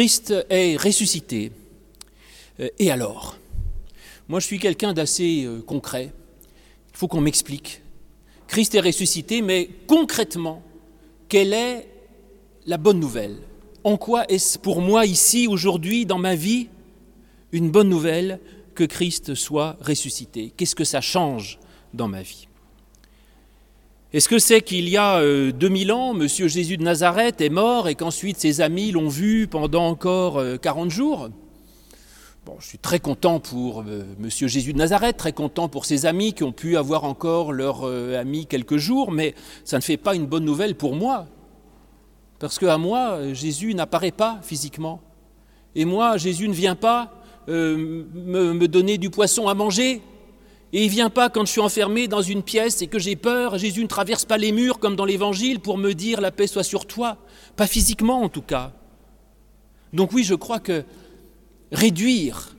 Christ est ressuscité. Euh, et alors? Moi, je suis quelqu'un d'assez euh, concret. Il faut qu'on m'explique. Christ est ressuscité, mais concrètement, quelle est la bonne nouvelle? En quoi est-ce pour moi ici, aujourd'hui, dans ma vie, une bonne nouvelle que Christ soit ressuscité? Qu'est-ce que ça change dans ma vie? Est-ce que c'est qu'il y a 2000 euh, ans, Monsieur Jésus de Nazareth est mort et qu'ensuite ses amis l'ont vu pendant encore 40 euh, jours? Bon, je suis très content pour euh, Monsieur Jésus de Nazareth, très content pour ses amis qui ont pu avoir encore leur ami quelques jours, mais ça ne fait pas une bonne nouvelle pour moi. Parce qu'à moi, Jésus n'apparaît pas physiquement. Et moi, Jésus ne vient pas me donner du poisson à manger, et il ne vient pas quand je suis enfermé dans une pièce et que j'ai peur. Jésus ne traverse pas les murs comme dans l'Évangile pour me dire la paix soit sur toi. Pas physiquement en tout cas. Donc oui, je crois que réduire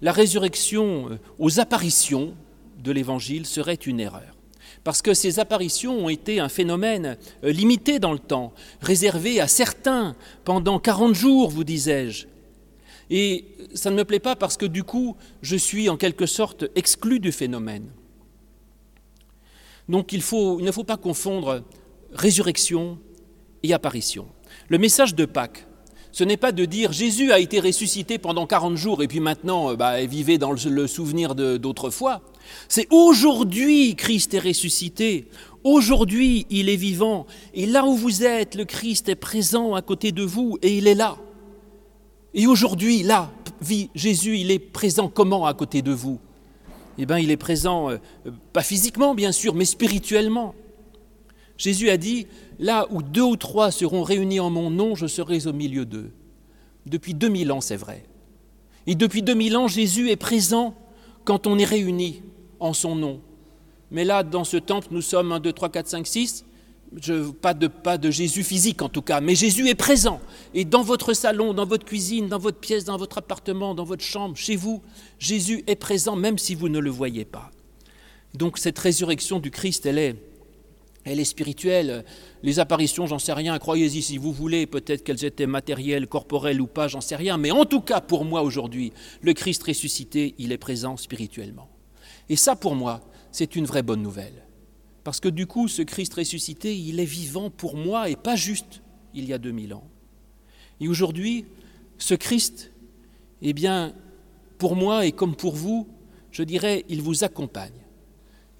la résurrection euh, aux apparitions de l'Évangile serait une erreur. Parce que ces apparitions ont été un phénomène euh, limité dans le temps, réservé à certains pendant 40 jours, vous disais-je. Et ça ne me plaît pas parce que du coup, je suis en quelque sorte exclu du phénomène. Donc il, ne faut pas confondre résurrection et apparition. Le message de Pâques, ce n'est pas de dire Jésus a été ressuscité pendant 40 jours et puis maintenant bah, vivez dans le souvenir d'autrefois. C'est aujourd'hui Christ est ressuscité, aujourd'hui il est vivant et là où vous êtes, le Christ est présent à côté de vous et il est là. Et aujourd'hui, là, Jésus, il est présent comment à côté de vous? Eh bien, il est présent, euh, pas physiquement bien sûr, mais spirituellement. Jésus a dit, là où deux ou trois seront réunis en mon nom, je serai au milieu d'eux. Depuis 2000 ans, c'est vrai. Et depuis 2000 ans, Jésus est présent quand on est réunis en son nom. Mais là, dans ce temple, nous sommes 1, 2, 3, 4, 5, 6 je, pas, de, pas de Jésus physique en tout cas, mais Jésus est présent. Et dans votre salon, dans votre cuisine, dans votre pièce, dans votre appartement, dans votre chambre, chez vous, Jésus est présent même si vous ne le voyez pas. Donc cette résurrection du Christ, elle est, elle est spirituelle. Les apparitions, j'en sais rien, croyez-y si vous voulez, peut-être qu'elles étaient matérielles, corporelles ou pas, j'en sais rien. Mais en tout cas, pour moi aujourd'hui, le Christ ressuscité, il est présent spirituellement. Et ça, pour moi, c'est une vraie bonne nouvelle. Parce que du coup, ce Christ ressuscité, il est vivant pour moi et pas juste il y a 2000 ans. Et aujourd'hui, ce Christ, eh bien, pour moi et comme pour vous, je dirais, il vous accompagne.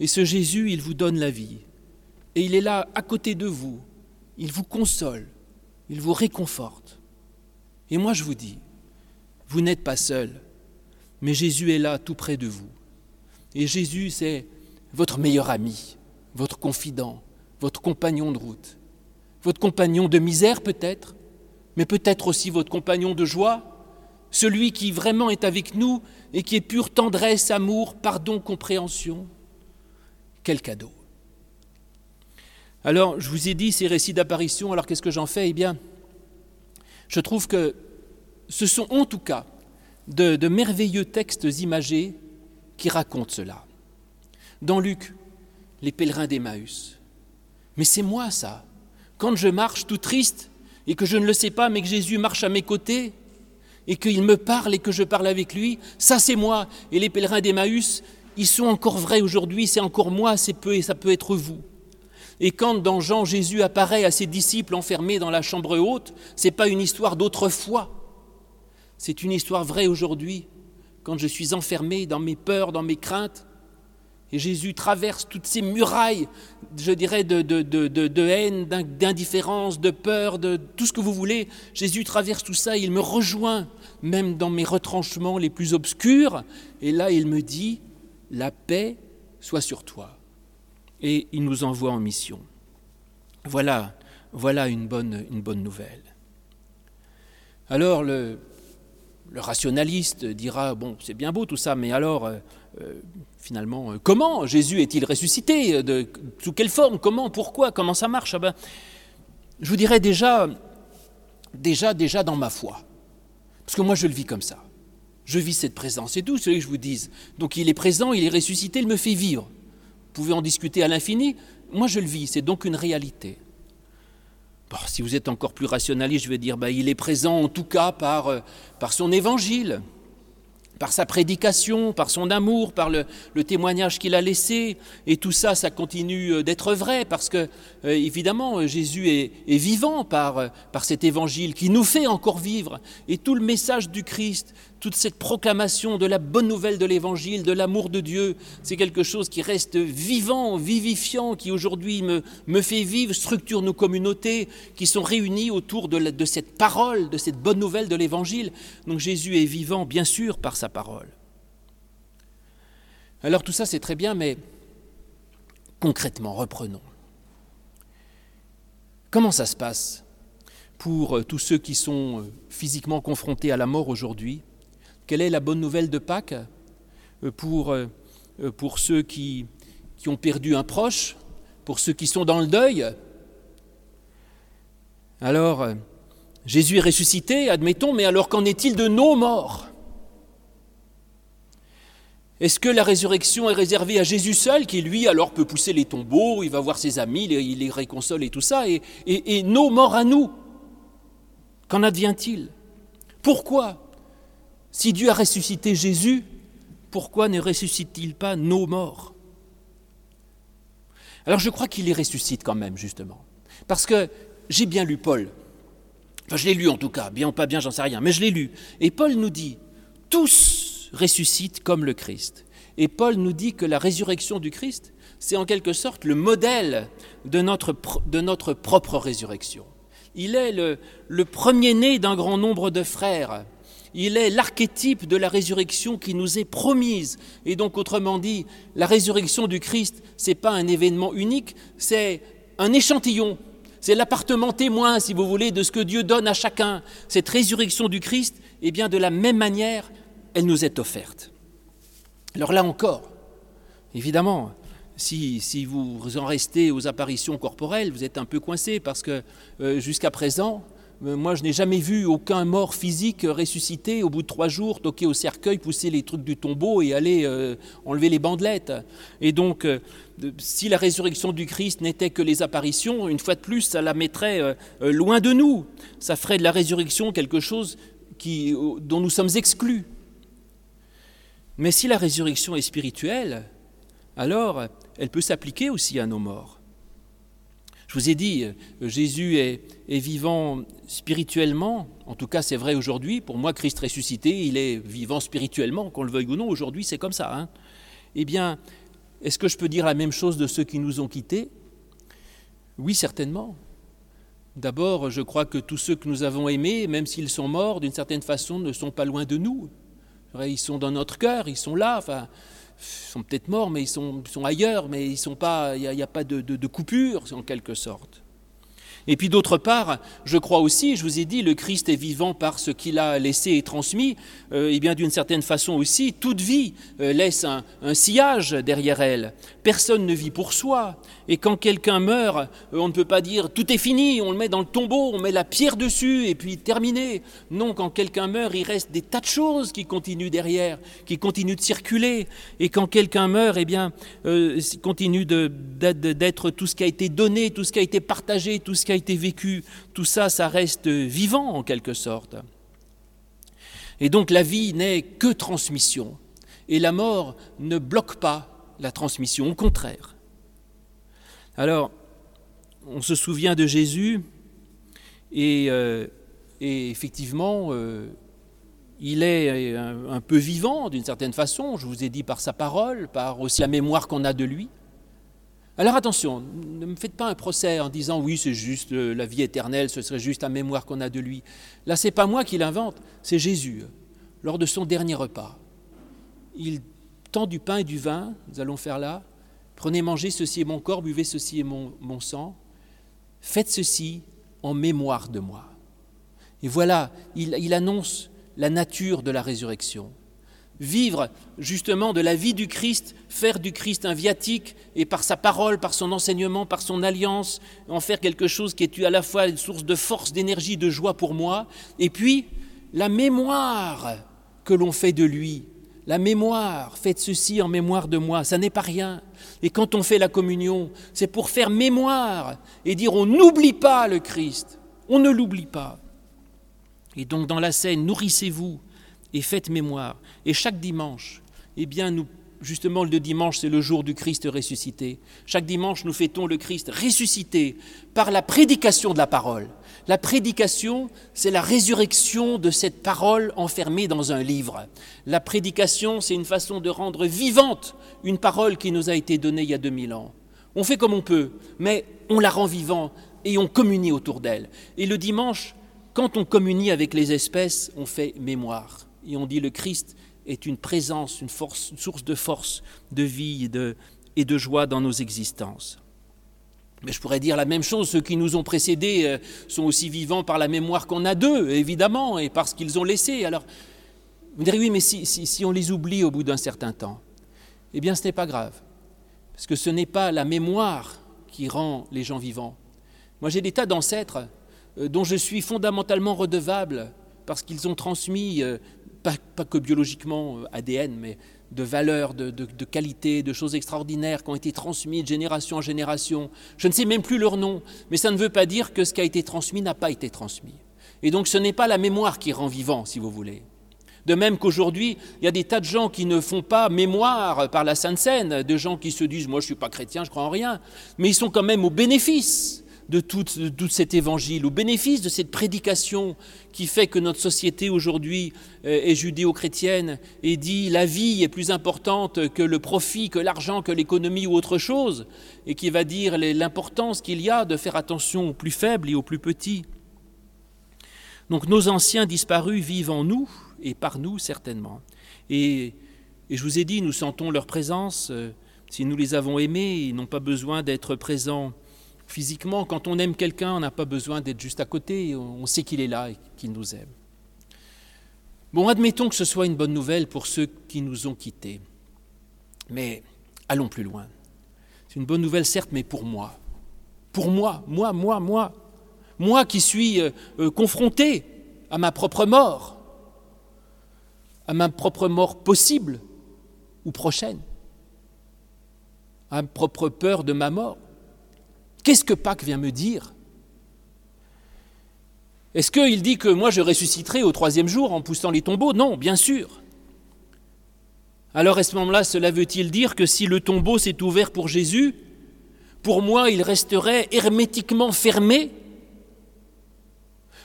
Et ce Jésus, il vous donne la vie. Et il est là à côté de vous. Il vous console. Il vous réconforte. Et moi, je vous dis, vous n'êtes pas seul, mais Jésus est là tout près de vous. Et Jésus, c'est votre meilleur ami votre confident, votre compagnon de route, votre compagnon de misère peut-être, mais peut-être aussi votre compagnon de joie, celui qui vraiment est avec nous et qui est pure tendresse, amour, pardon, compréhension. Quel cadeau. Alors, je vous ai dit ces récits d'apparition, alors qu'est-ce que j'en fais? Eh bien, je trouve que ce sont en tout cas de, de merveilleux textes imagés qui racontent cela. Dans Luc, les pèlerins d'Emmaüs. Mais c'est moi ça. Quand je marche tout triste et que je ne le sais pas, mais que Jésus marche à mes côtés et qu'il me parle et que je parle avec lui, ça c'est moi. Et les pèlerins d'Emmaüs, ils sont encore vrais aujourd'hui, c'est encore moi, c'est peu et ça peut être vous. Et quand dans Jean Jésus apparaît à ses disciples enfermés dans la chambre haute, c'est pas une histoire d'autrefois. C'est une histoire vraie aujourd'hui. Quand je suis enfermé dans mes peurs, dans mes craintes, et Jésus traverse toutes ces murailles, je dirais, de, haine, d'indifférence, de peur, de tout ce que vous voulez. Jésus traverse tout ça, il me rejoint, même dans mes retranchements les plus obscurs. Et là, il me dit, la paix soit sur toi. Et il nous envoie en mission. Voilà, voilà une bonne, nouvelle. Alors, le, le rationaliste dira, bon, c'est bien beau tout ça, mais alors, euh, euh, finalement, euh, comment Jésus est-il ressuscité de, Sous quelle forme Comment Pourquoi Comment ça marche ah ben, Je vous dirais déjà, déjà, déjà dans ma foi. Parce que moi, je le vis comme ça. Je vis cette présence. C'est tout ce que je vous dise. Donc il est présent, il est ressuscité, il me fait vivre. Vous pouvez en discuter à l'infini. Moi, je le vis. C'est donc une réalité. si vous êtes encore plus rationaliste, je vais dire, bah, il est présent en tout cas par, euh, par son évangile par sa prédication, par son amour, par le, témoignage qu'il a laissé. Et tout ça, ça continue euh, d'être vrai parce que, euh, évidemment, Jésus est, vivant par, euh, par cet évangile qui nous fait encore vivre. Et tout le message du Christ, toute cette proclamation de la bonne nouvelle de l'évangile, de l'amour de Dieu, c'est quelque chose qui reste vivant, vivifiant, qui aujourd'hui me, fait vivre, structure nos communautés qui sont réunies autour de, de cette parole, de cette bonne nouvelle de l'évangile. Donc Jésus est vivant, bien sûr, par sa parole. Alors tout ça, c'est très bien, mais concrètement, reprenons. Comment ça se passe pour euh, tous ceux qui sont euh, physiquement confrontés à la mort aujourd'hui? Quelle est la bonne nouvelle de Pâques euh, pour, euh, euh, pour ceux qui, ont perdu un proche, pour ceux qui sont dans le deuil? Alors, Jésus est ressuscité, admettons, mais alors qu'en est-il de nos morts? Est-ce que la résurrection est réservée à Jésus seul, qui lui alors peut pousser les tombeaux, il va voir ses amis, il les réconsole et tout ça, et nos morts à nous? Qu'en advient-il? Pourquoi? Si Dieu a ressuscité Jésus, pourquoi ne ressuscite-t-il pas nos morts? Alors je crois qu'il les ressuscite quand même, justement. Parce que j'ai bien lu Paul. Enfin, je l'ai lu en tout cas, bien ou pas bien, j'en sais rien, mais je l'ai lu. Et Paul nous dit, tous ressuscitent comme le Christ. Et Paul nous dit que la résurrection du Christ, c'est en quelque sorte le modèle de notre, propre résurrection. Il est le, le premier-né d'un grand nombre de frères il est l'archétype de la résurrection qui nous est promise. Et donc, autrement dit, la résurrection du Christ, n'est pas un événement unique, c'est un échantillon. C'est l'appartement témoin, si vous voulez, de ce que Dieu donne à chacun. Cette résurrection du Christ, eh bien, de la même manière, elle nous est offerte. Alors là encore, évidemment, si, vous en restez aux apparitions corporelles, vous êtes un peu coincé parce que euh, jusqu'à présent, moi, je n'ai jamais vu aucun mort physique ressuscité au bout de trois jours, toquer au cercueil, pousser les trucs du tombeau et aller euh, enlever les bandelettes. Et donc, euh, si la résurrection du Christ n'était que les apparitions, une fois de plus, ça la mettrait loin de nous. Ça ferait de la résurrection quelque chose dont nous sommes exclus. Mais si la résurrection est spirituelle, alors elle peut s'appliquer aussi à nos morts. Je vous ai dit, euh, Jésus est, vivant spirituellement, en tout cas c'est vrai aujourd'hui, pour moi Christ ressuscité, il est vivant spirituellement, qu'on le veuille ou non, aujourd'hui c'est comme ça. Hein. Eh bien, est-ce que je peux dire la même chose de ceux qui nous ont quittés? Oui, certainement. D'abord, je crois que tous ceux que nous avons aimés, même s'ils sont morts, d'une certaine façon, ne sont pas loin de nous. Ils sont dans notre cœur, ils sont là. Sont peut-être morts, mais ils sont, ailleurs, mais il n'y a, pas de, de coupure, en quelque sorte. Et puis d'autre part, je crois aussi, je vous ai dit, le Christ est vivant par ce qu'il a laissé et transmis, euh, et bien d'une certaine façon aussi, toute vie euh, laisse un, sillage derrière elle. Personne ne vit pour soi. Et quand quelqu'un meurt, euh, on ne peut pas dire tout est fini, on le met dans le tombeau, on met la pierre dessus et puis terminé. Non, quand quelqu'un meurt, il reste des tas de choses qui continuent derrière, qui continuent de circuler. Et quand quelqu'un meurt, eh bien, continue d'être tout ce qui a été donné, tout ce qui a été partagé, tout ce qui a été vécu, tout ça, ça reste vivant en quelque sorte. Et donc la vie n'est que transmission. Et la mort ne bloque pas la transmission, au contraire. Alors, on se souvient de Jésus et, euh, effectivement, euh, il est un, un peu vivant d'une certaine façon, je vous ai dit par sa parole, par aussi la mémoire qu'on a de lui. Alors attention, ne me faites pas un procès en disant oui, c'est juste euh, la vie éternelle, ce serait juste la mémoire qu'on a de lui. Là, c'est pas moi qui l'invente, c'est Jésus. Lors de son dernier repas, il tend du pain et du vin, nous allons faire là. Prenez, mangez, ceci est mon corps, buvez, ceci est mon, mon sang. Faites ceci en mémoire de moi. Et voilà, il, il annonce la nature de la résurrection vivre justement de la vie du Christ, faire du Christ un viatique et par sa parole, par son enseignement, par son alliance, en faire quelque chose qui est à la fois une source de force, d'énergie, de joie pour moi, et puis la mémoire que l'on fait de lui la mémoire, faites ceci en mémoire de moi, ça n'est pas rien. Et quand on fait la communion, c'est pour faire mémoire et dire on n'oublie pas le Christ, on ne l'oublie pas. Et donc dans la scène, nourrissez-vous et faites mémoire. Et chaque dimanche, eh bien nous justement le dimanche, c'est le jour du Christ ressuscité. Chaque dimanche, nous fêtons le Christ ressuscité par la prédication de la parole. La prédication, c'est la résurrection de cette parole enfermée dans un livre. La prédication, c'est une façon de rendre vivante une parole qui nous a été donnée il y a 2000 ans. On fait comme on peut, mais on la rend vivante et on communie autour d'elle. Et le dimanche, quand on communie avec les espèces, on fait mémoire. Et on dit le Christ est une présence, une, source de force, de vie et de, joie dans nos existences. Mais je pourrais dire la même chose, ceux qui nous ont précédés euh, sont aussi vivants par la mémoire qu'on a d'eux, évidemment, et parce qu'ils ont laissé. Alors, vous direz, oui, mais si, on les oublie au bout d'un certain temps, eh bien ce n'est pas grave, parce que ce n'est pas la mémoire qui rend les gens vivants. Moi j'ai des tas d'ancêtres euh, dont je suis fondamentalement redevable parce qu'ils ont transmis pas, que biologiquement euh, ADN, mais de valeurs, de, de, qualités, de choses extraordinaires qui ont été transmises de génération en génération. Je ne sais même plus leur nom, mais ça ne veut pas dire que ce qui a été transmis n'a pas été transmis. Et donc ce n'est pas la mémoire qui rend vivant, si vous voulez. De même qu'aujourd'hui, il y a des tas de gens qui ne font pas mémoire par la Sainte Seine, de gens qui se disent Moi, je ne suis pas chrétien, je crois en rien, mais ils sont quand même au bénéfice de tout, cet évangile, au bénéfice de cette prédication qui fait que notre société aujourd'hui euh, est judéo-chrétienne et dit la vie est plus importante que le profit, que l'argent, que l'économie ou autre chose, et qui va dire l'importance qu'il y a de faire attention aux plus faibles et aux plus petits. Donc nos anciens disparus vivent en nous et par nous certainement. Et, et je vous ai dit, nous sentons leur présence. Euh, si nous les avons aimés, ils n'ont pas besoin d'être présents Physiquement, quand on aime quelqu'un, on n'a pas besoin d'être juste à côté, on sait qu'il est là et qu'il nous aime. Bon, admettons que ce soit une bonne nouvelle pour ceux qui nous ont quittés. Mais allons plus loin. C'est une bonne nouvelle, certes, mais pour moi. Pour moi, moi, moi, moi. Moi qui suis euh, euh, confronté à ma propre mort, à ma propre mort possible ou prochaine, à ma propre peur de ma mort. Qu'est-ce que Pâques vient me dire? Est-ce qu'il dit que moi je ressusciterai au troisième jour en poussant les tombeaux? Non, bien sûr. Alors à ce moment-là, cela veut-il dire que si le tombeau s'est ouvert pour Jésus, pour moi il resterait hermétiquement fermé?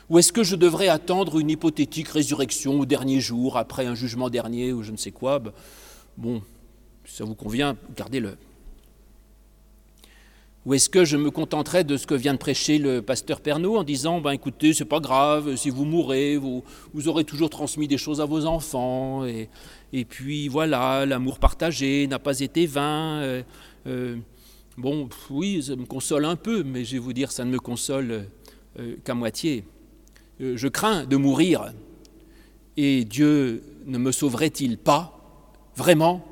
Ou est-ce que je devrais attendre une hypothétique résurrection au dernier jour, après un jugement dernier ou je ne sais quoi? Bon, si ça vous convient, gardez-le. Ou est-ce que je me contenterai de ce que vient de prêcher le pasteur Pernaud en disant ben écoutez, c'est pas grave, si vous mourrez, vous, aurez toujours transmis des choses à vos enfants, et, et puis voilà, l'amour partagé n'a pas été vain. Euh, euh, bon, oui, ça me console un peu, mais je vais vous dire, ça ne me console euh, qu'à moitié. je crains de mourir, et Dieu ne me sauverait-il pas Vraiment?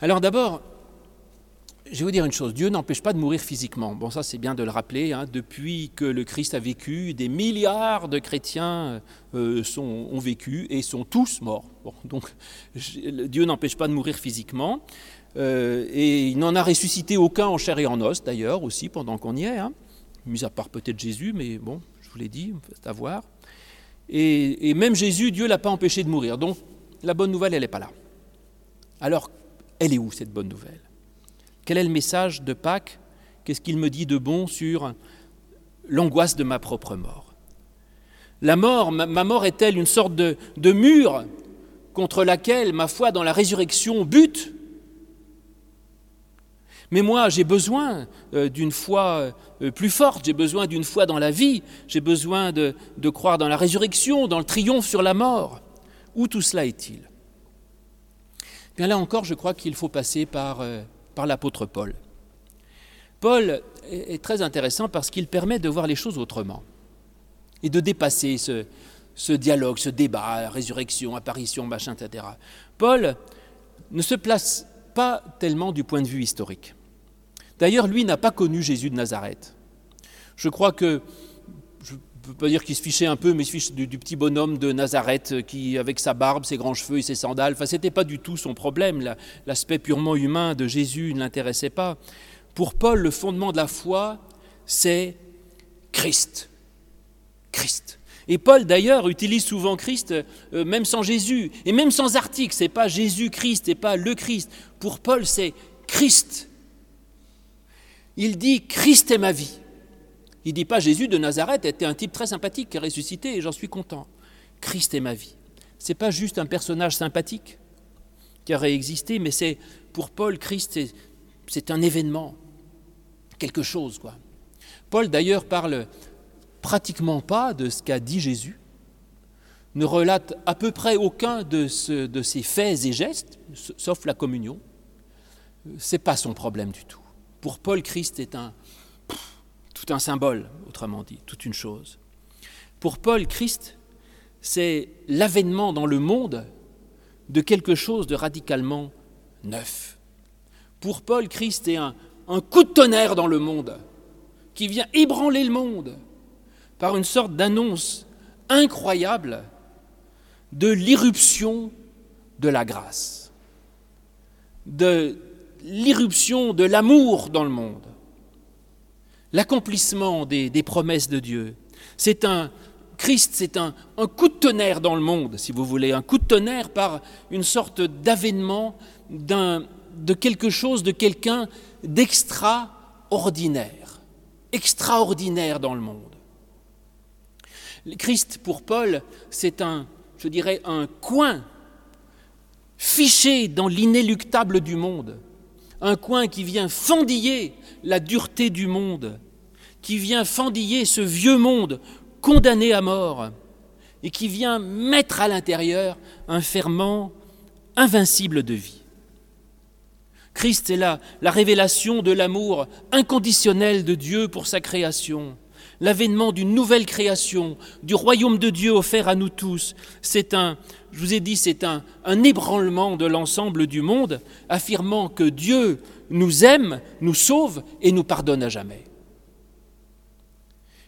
Alors d'abord, je vais vous dire une chose, Dieu n'empêche pas de mourir physiquement. Bon, ça c'est bien de le rappeler. Hein. Depuis que le Christ a vécu, des milliards de chrétiens euh, ont vécu et sont tous morts. donc Dieu n'empêche pas de mourir physiquement. Euh, et il n'en a ressuscité aucun en chair et en os d'ailleurs aussi pendant qu'on y est. Hein. Mis à part peut-être Jésus, mais bon, je vous l'ai dit, c'est à voir. Et, même Jésus, Dieu l'a pas empêché de mourir. Donc la bonne nouvelle, elle n'est pas là. Alors, elle est où cette bonne nouvelle? Quel est le message de Pâques? Qu'est-ce qu'il me dit de bon sur l'angoisse de ma propre mort? La mort, ma, mort est-elle une sorte de, mur contre laquelle ma foi dans la résurrection bute? Mais moi, j'ai besoin euh, d'une foi euh, plus forte, j'ai besoin d'une foi dans la vie, j'ai besoin de, croire dans la résurrection, dans le triomphe sur la mort. Où tout cela est-il? Bien là encore, je crois qu'il faut passer par euh, par l'apôtre Paul. Paul est très intéressant parce qu'il permet de voir les choses autrement et de dépasser ce, dialogue, ce débat, résurrection, apparition, machin, etc. Paul ne se place pas tellement du point de vue historique. D'ailleurs, lui n'a pas connu Jésus de Nazareth. Je crois que peut pas dire qu'il se fichait un peu, mais il se fiche du, petit bonhomme de Nazareth qui, avec sa barbe, ses grands cheveux et ses sandales, enfin, c'était pas du tout son problème. L'aspect purement humain de Jésus ne l'intéressait pas. Pour Paul, le fondement de la foi, c'est Christ. Christ. Et Paul, d'ailleurs, utilise souvent Christ, euh, même sans Jésus, et même sans article. C'est pas Jésus-Christ, et pas le Christ. Pour Paul, c'est Christ. Il dit Christ est ma vie. Il ne dit pas Jésus de Nazareth était un type très sympathique qui a ressuscité et j'en suis content. Christ est ma vie. Ce n'est pas juste un personnage sympathique qui aurait existé, mais c'est pour Paul, Christ, c'est un événement, quelque chose. quoi. Paul d'ailleurs parle pratiquement pas de ce qu'a dit Jésus, ne relate à peu près aucun de, de ses faits et gestes, sauf la communion. Ce n'est pas son problème du tout. Pour Paul, Christ est un, tout un symbole, autrement dit, toute une chose. Pour Paul, Christ, c'est l'avènement dans le monde de quelque chose de radicalement neuf. Pour Paul, Christ est un, un coup de tonnerre dans le monde qui vient ébranler le monde par une sorte d'annonce incroyable de l'irruption de la grâce, de l'irruption de l'amour dans le monde l'accomplissement des, promesses de Dieu. C'est un Christ, c'est un, coup de tonnerre dans le monde, si vous voulez, un coup de tonnerre par une sorte d'avènement de quelque chose, de quelqu'un d'extraordinaire, extraordinaire dans le monde. Christ, pour Paul, c'est un, je dirais, un coin fiché dans l'inéluctable du monde, un coin qui vient fendiller la dureté du monde, qui vient fendiller ce vieux monde condamné à mort, et qui vient mettre à l'intérieur un ferment invincible de vie. Christ est là, la révélation de l'amour inconditionnel de Dieu pour sa création, l'avènement d'une nouvelle création, du royaume de Dieu offert à nous tous. C'est un, je vous ai dit, c'est un, ébranlement de l'ensemble du monde, affirmant que Dieu nous aime, nous sauve et nous pardonne à jamais.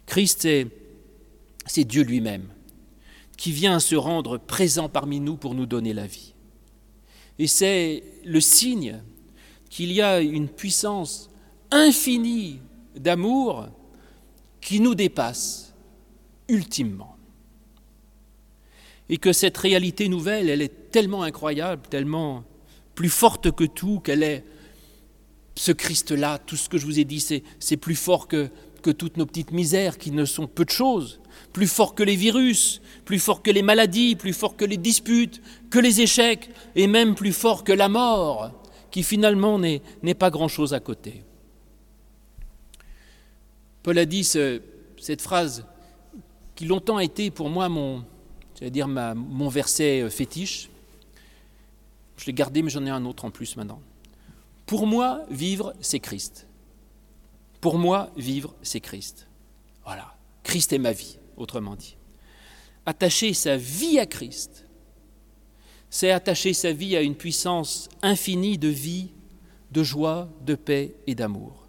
Christ, c'est Dieu lui-même qui vient se rendre présent parmi nous pour nous donner la vie. Et c'est le signe qu'il y a une puissance infinie d'amour qui nous dépasse ultimement. Et que cette réalité nouvelle, elle est tellement incroyable, tellement plus forte que tout, qu'elle est ce Christ-là, tout ce que je vous ai dit, c'est plus fort que, toutes nos petites misères qui ne sont peu de choses, plus fort que les virus, plus fort que les maladies, plus fort que les disputes, que les échecs, et même plus fort que la mort, qui finalement n'est pas grand-chose à côté. Paul a dit cette phrase qui longtemps a été pour moi mon, dire mon verset fétiche. Je l'ai gardé, mais j'en ai un autre en plus maintenant. Pour moi, vivre, c'est Christ. Pour moi, vivre, c'est Christ. Voilà. Christ est ma vie, autrement dit. Attacher sa vie à Christ, c'est attacher sa vie à une puissance infinie de vie, de joie, de paix et d'amour.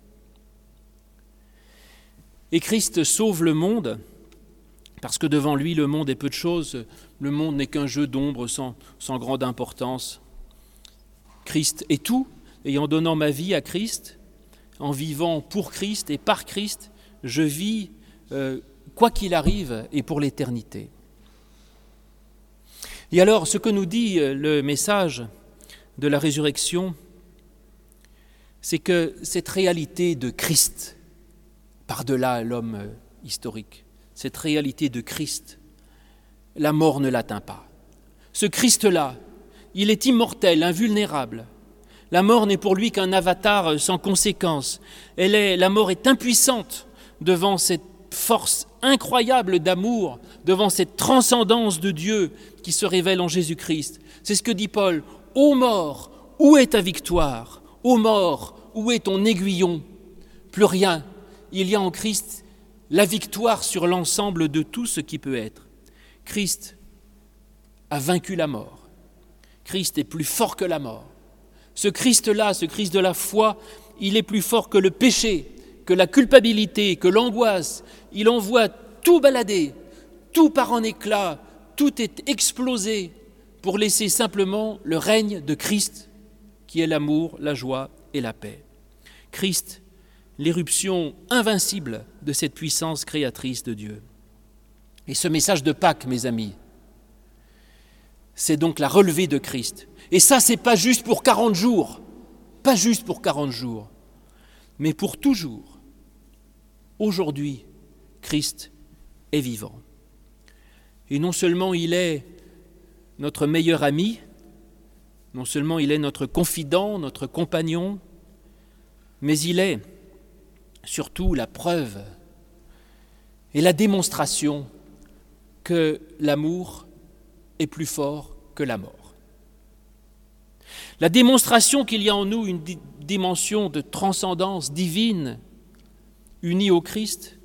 Et Christ sauve le monde, parce que devant lui, le monde est peu de choses, le monde n'est qu'un jeu d'ombre sans, grande importance. Christ est tout, et en donnant ma vie à Christ, en vivant pour Christ et par Christ, je vis euh, quoi qu'il arrive et pour l'éternité. Et alors, ce que nous dit euh, le message de la résurrection, c'est que cette réalité de Christ, par-delà l'homme euh, historique, cette réalité de Christ, la mort ne l'atteint pas. Ce Christ-là, il est immortel, invulnérable. La mort n'est pour lui qu'un avatar sans conséquence. La mort est impuissante devant cette force incroyable d'amour, devant cette transcendance de Dieu qui se révèle en Jésus-Christ. C'est ce que dit Paul. Ô mort, où est ta victoire? Ô mort, où est ton aiguillon? Plus rien. Il y a en Christ la victoire sur l'ensemble de tout ce qui peut être. Christ a vaincu la mort. Christ est plus fort que la mort. Ce Christ-là, ce Christ de la foi, il est plus fort que le péché, que la culpabilité, que l'angoisse. Il envoie tout baladé, tout part en éclats, tout est explosé pour laisser simplement le règne de Christ, qui est l'amour, la joie et la paix. Christ, l'éruption invincible de cette puissance créatrice de Dieu. Et ce message de Pâques, mes amis, c'est donc la relevée de Christ. Et ça, c'est pas juste pour 40 jours, pas juste pour 40 jours, mais pour toujours. Aujourd'hui, Christ est vivant. Et non seulement il est notre meilleur ami, non seulement il est notre confident, notre compagnon, mais il est surtout la preuve et la démonstration que l'amour est plus fort que la mort. La démonstration qu'il y a en nous une dimension de transcendance divine unie au Christ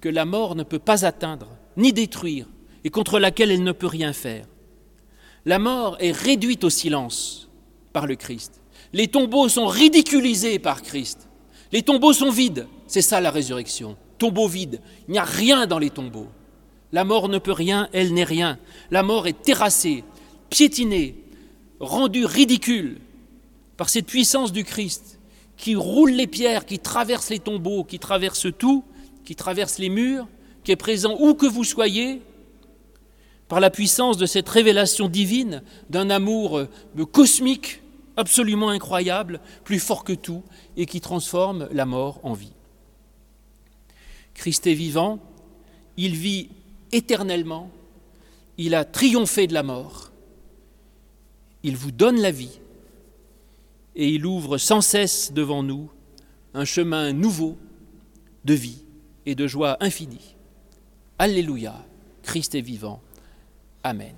que la mort ne peut pas atteindre ni détruire et contre laquelle elle ne peut rien faire. La mort est réduite au silence par le Christ. Les tombeaux sont ridiculisés par Christ. Les tombeaux sont vides. C'est ça la résurrection. Tombeau vide. Il n'y a rien dans les tombeaux. La mort ne peut rien, elle n'est rien. La mort est terrassée, piétinée, rendue ridicule par cette puissance du Christ qui roule les pierres, qui traverse les tombeaux, qui traverse tout, qui traverse les murs, qui est présent où que vous soyez, par la puissance de cette révélation divine, d'un amour euh, cosmique absolument incroyable, plus fort que tout, et qui transforme la mort en vie. Christ est vivant, il vit éternellement, il a triomphé de la mort, il vous donne la vie, et il ouvre sans cesse devant nous un chemin nouveau de vie et de joie infinie. Alléluia, Christ est vivant. Amen.